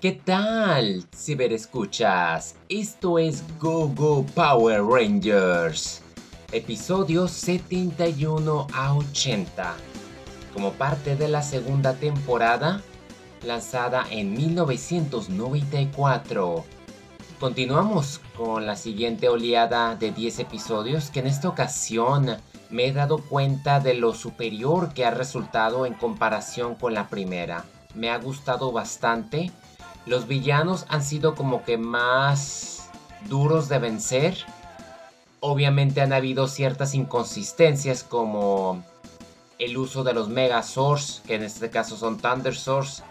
¿Qué tal, ciberescuchas? Esto es Go Go Power Rangers, episodio 71 a 80, como parte de la segunda temporada, lanzada en 1994. Continuamos con la siguiente oleada de 10 episodios que en esta ocasión me he dado cuenta de lo superior que ha resultado en comparación con la primera. Me ha gustado bastante los villanos han sido como que más duros de vencer. Obviamente han habido ciertas inconsistencias como el uso de los Mega Source, que en este caso son Thunder Source,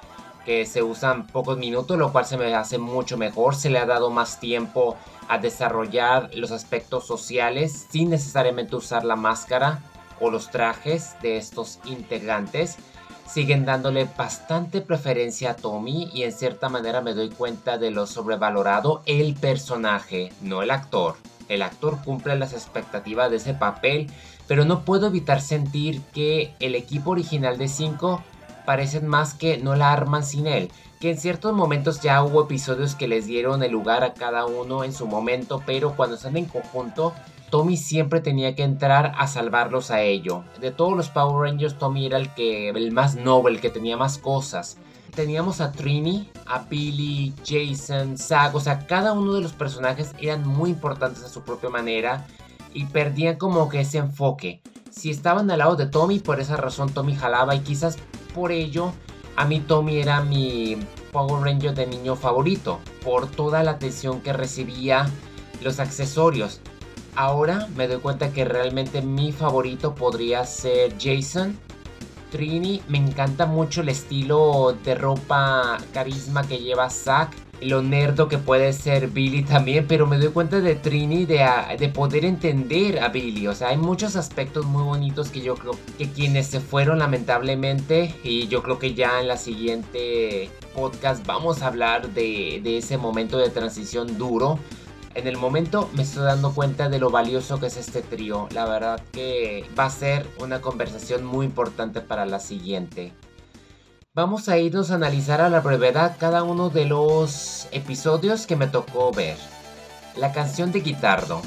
que se usan pocos minutos, lo cual se me hace mucho mejor. Se le ha dado más tiempo a desarrollar los aspectos sociales sin necesariamente usar la máscara o los trajes de estos integrantes siguen dándole bastante preferencia a Tommy y en cierta manera me doy cuenta de lo sobrevalorado el personaje, no el actor. El actor cumple las expectativas de ese papel, pero no puedo evitar sentir que el equipo original de 5 parecen más que no la arman sin él, que en ciertos momentos ya hubo episodios que les dieron el lugar a cada uno en su momento, pero cuando están en conjunto Tommy siempre tenía que entrar a salvarlos a ello. De todos los Power Rangers, Tommy era el que el más noble, el que tenía más cosas. Teníamos a Trini, a Billy, Jason, Zag, o sea, cada uno de los personajes eran muy importantes a su propia manera y perdían como que ese enfoque. Si estaban al lado de Tommy, por esa razón Tommy jalaba y quizás por ello a mí Tommy era mi Power Ranger de niño favorito, por toda la atención que recibía, los accesorios. Ahora me doy cuenta que realmente mi favorito podría ser Jason. Trini, me encanta mucho el estilo de ropa carisma que lleva Zack. Lo nerdo que puede ser Billy también, pero me doy cuenta de Trini de, de poder entender a Billy. O sea, hay muchos aspectos muy bonitos que yo creo que quienes se fueron lamentablemente, y yo creo que ya en la siguiente podcast vamos a hablar de, de ese momento de transición duro en el momento me estoy dando cuenta de lo valioso que es este trío. La verdad que va a ser una conversación muy importante para la siguiente. Vamos a irnos a analizar a la brevedad cada uno de los episodios que me tocó ver. La canción de Guitardo.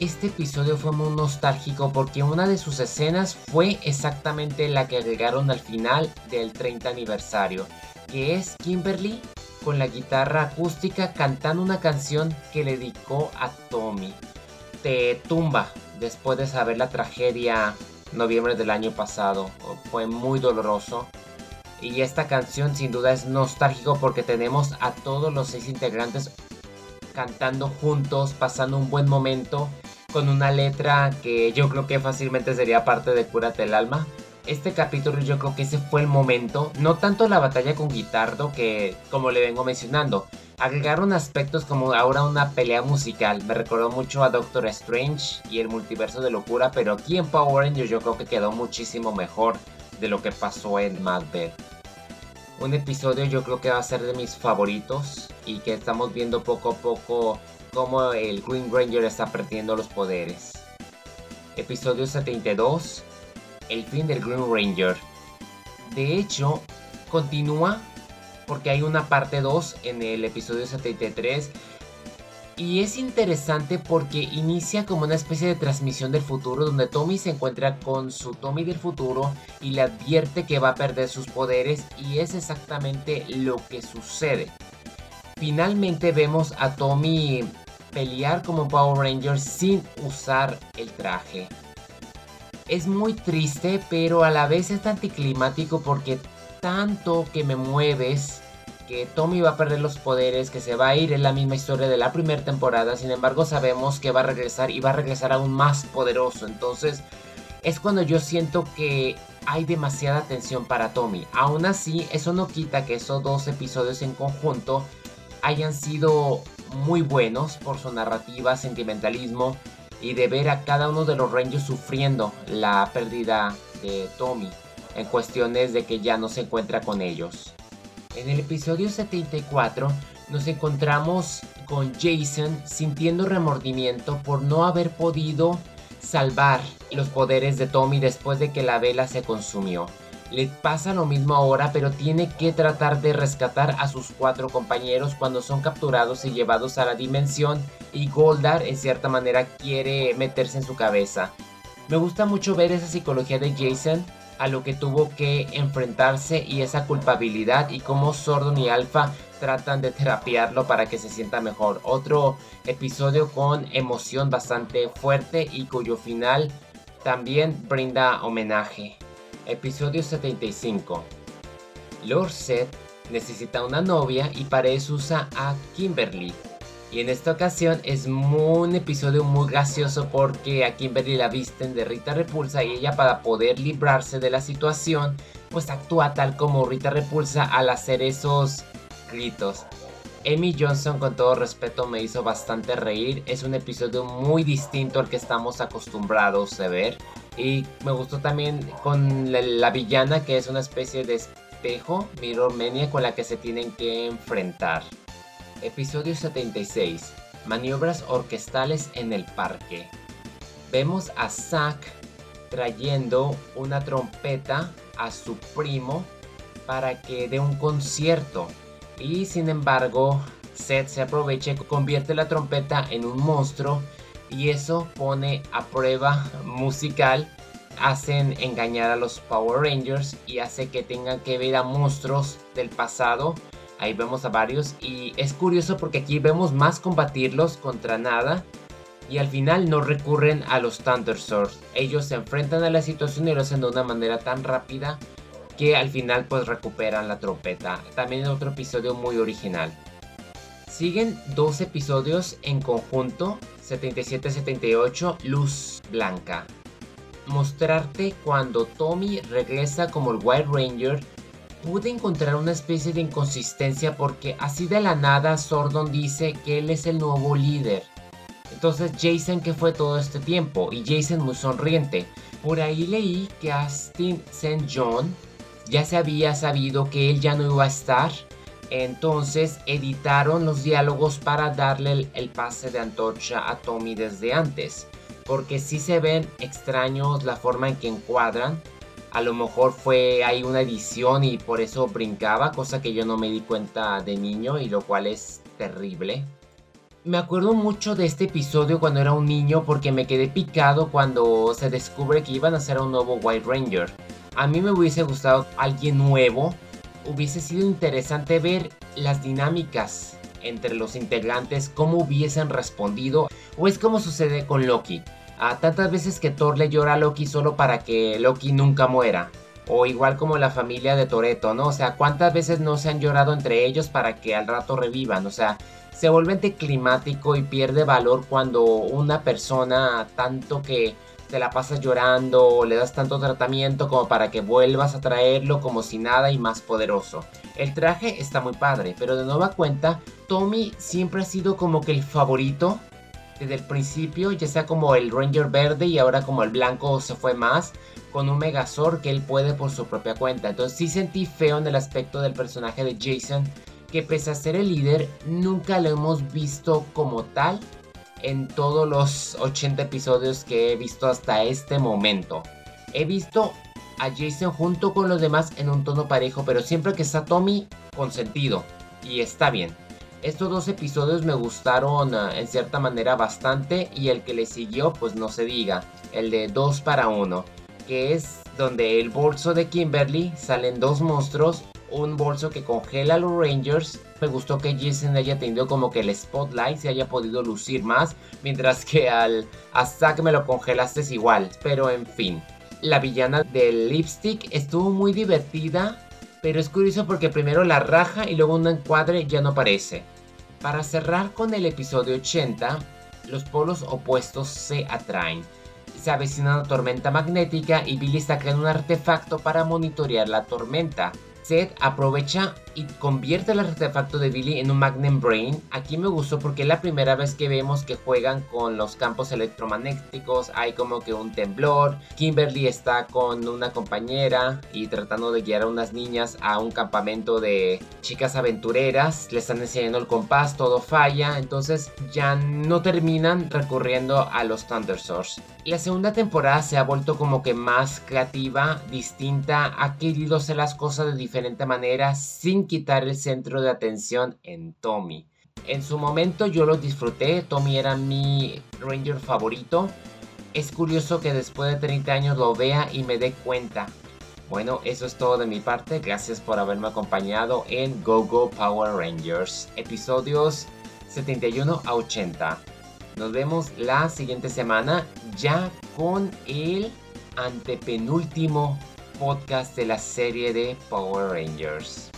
Este episodio fue muy nostálgico porque una de sus escenas fue exactamente la que agregaron al final del 30 aniversario, que es Kimberly con la guitarra acústica cantando una canción que le dedicó a Tommy. Te tumba después de saber la tragedia noviembre del año pasado. Fue muy doloroso. Y esta canción sin duda es nostálgico porque tenemos a todos los seis integrantes cantando juntos, pasando un buen momento con una letra que yo creo que fácilmente sería parte de Cúrate el alma este capítulo yo creo que ese fue el momento, no tanto la batalla con Guitardo que como le vengo mencionando, agregaron aspectos como ahora una pelea musical, me recordó mucho a Doctor Strange y el multiverso de locura, pero aquí en Power Rangers yo creo que quedó muchísimo mejor de lo que pasó en Macbeth. Un episodio yo creo que va a ser de mis favoritos y que estamos viendo poco a poco cómo el Green Ranger está perdiendo los poderes. Episodio 72 el fin del Green Ranger. De hecho, continúa porque hay una parte 2 en el episodio 73 y es interesante porque inicia como una especie de transmisión del futuro donde Tommy se encuentra con su Tommy del futuro y le advierte que va a perder sus poderes y es exactamente lo que sucede. Finalmente vemos a Tommy pelear como Power Ranger sin usar el traje es muy triste, pero a la vez es anticlimático porque tanto que me mueves que Tommy va a perder los poderes, que se va a ir, en la misma historia de la primera temporada, sin embargo sabemos que va a regresar y va a regresar aún más poderoso, entonces es cuando yo siento que hay demasiada tensión para Tommy. Aún así, eso no quita que esos dos episodios en conjunto hayan sido muy buenos por su narrativa, sentimentalismo, y de ver a cada uno de los Rangers sufriendo la pérdida de Tommy en cuestiones de que ya no se encuentra con ellos. En el episodio 74 nos encontramos con Jason sintiendo remordimiento por no haber podido salvar los poderes de Tommy después de que la vela se consumió. Le pasa lo mismo ahora, pero tiene que tratar de rescatar a sus cuatro compañeros cuando son capturados y llevados a la dimensión y Goldar en cierta manera quiere meterse en su cabeza. Me gusta mucho ver esa psicología de Jason a lo que tuvo que enfrentarse y esa culpabilidad y cómo Sordon y Alpha tratan de terapiarlo para que se sienta mejor. Otro episodio con emoción bastante fuerte y cuyo final también brinda homenaje. Episodio 75. Lord Seth necesita una novia y para eso usa a Kimberly, y en esta ocasión es un episodio muy gracioso porque a Kimberly la visten de Rita Repulsa y ella para poder librarse de la situación pues actúa tal como Rita Repulsa al hacer esos gritos. Amy Johnson con todo respeto me hizo bastante reír, es un episodio muy distinto al que estamos acostumbrados a ver y me gustó también con la, villana que es una especie de espejo, Mirror Mania con la que se tienen que enfrentar. Episodio 76. Maniobras orquestales en el parque. Vemos a Zack trayendo una trompeta a su primo para que dé un concierto. Y sin embargo, Seth se aprovecha y convierte la trompeta en un monstruo y eso pone a prueba musical. Hacen engañar a los Power Rangers y hace que tengan que ver a monstruos del pasado Ahí vemos a varios y es curioso porque aquí vemos más combatirlos contra nada y al final no recurren a los Thunder Swords. Ellos se enfrentan a la situación y lo hacen de una manera tan rápida que al final pues recuperan la trompeta. También otro episodio muy original. Siguen dos episodios en conjunto, 77-78, Luz Blanca. Mostrarte cuando Tommy regresa como el White Ranger pude encontrar una especie de inconsistencia porque así de la nada Sordon dice que él es el nuevo líder. Entonces Jason ¿qué fue todo este tiempo y Jason muy sonriente. Por ahí leí que Austin St. John ya se había sabido que él ya no iba a estar. Entonces editaron los diálogos para darle el, pase de antorcha a Tommy desde antes. Porque sí se ven extraños la forma en que encuadran a lo mejor fue ahí una edición y por eso brincaba, cosa que yo no me di cuenta de niño y lo cual es terrible. Me acuerdo mucho de este episodio cuando era un niño porque me quedé picado cuando se descubre que iban a hacer un nuevo White Ranger. A mí me hubiese gustado alguien nuevo, hubiese sido interesante ver las dinámicas entre los integrantes, cómo hubiesen respondido, o es como sucede con Loki a tantas veces que Thor le llora a Loki solo para que Loki nunca muera. O igual como la familia de Toreto, ¿no? O sea, ¿cuántas veces no se han llorado entre ellos para que al rato revivan? O sea, se vuelve anticlimático y pierde valor cuando una persona tanto que te la pasas llorando o le das tanto tratamiento como para que vuelvas a traerlo como si nada y más poderoso. El traje está muy padre, pero de nueva cuenta, Tommy siempre ha sido como que el favorito desde el principio, ya sea como el Ranger verde y ahora como el blanco se fue más, con un Megazord que él puede por su propia cuenta. Entonces sí sentí feo en el aspecto del personaje de Jason, que pese a ser el líder, nunca lo hemos visto como tal en todos los 80 episodios que he visto hasta este momento. He visto a Jason junto con los demás en un tono parejo, pero siempre que está Tommy, con sentido. Y está bien. Estos dos episodios me gustaron ah, en cierta manera bastante y el que le siguió pues no se diga, el de 2 para 1, que es donde el bolso de Kimberly salen dos monstruos, un bolso que congela a los Rangers. Me gustó que Jason haya tenido como que el spotlight se haya podido lucir más, mientras que al a Zack me lo congelaste es igual, pero en fin. La villana del lipstick estuvo muy divertida, pero es curioso porque primero la raja y luego un encuadre ya no aparece. Para cerrar con el episodio 80, los polos opuestos se atraen. Se avecina una tormenta magnética y Billy está creando un artefacto para monitorear la tormenta. Seth aprovecha y convierte el artefacto de Billy en un Magnum Brain. Aquí me gustó porque es la primera vez que vemos que juegan con los campos electromagnéticos. Hay como que un temblor. Kimberly está con una compañera y tratando de guiar a unas niñas a un campamento de chicas aventureras. Le están enseñando el compás, todo falla. Entonces ya no terminan recurriendo a los Thunder Source. La segunda temporada se ha vuelto como que más creativa, distinta, ha querido hacer las cosas de diferente manera quitar el centro de atención en Tommy. En su momento yo lo disfruté, Tommy era mi Ranger favorito. Es curioso que después de 30 años lo vea y me dé cuenta. Bueno, eso es todo de mi parte. Gracias por haberme acompañado en Go Go Power Rangers, episodios 71 a 80. Nos vemos la siguiente semana ya con el antepenúltimo podcast de la serie de Power Rangers.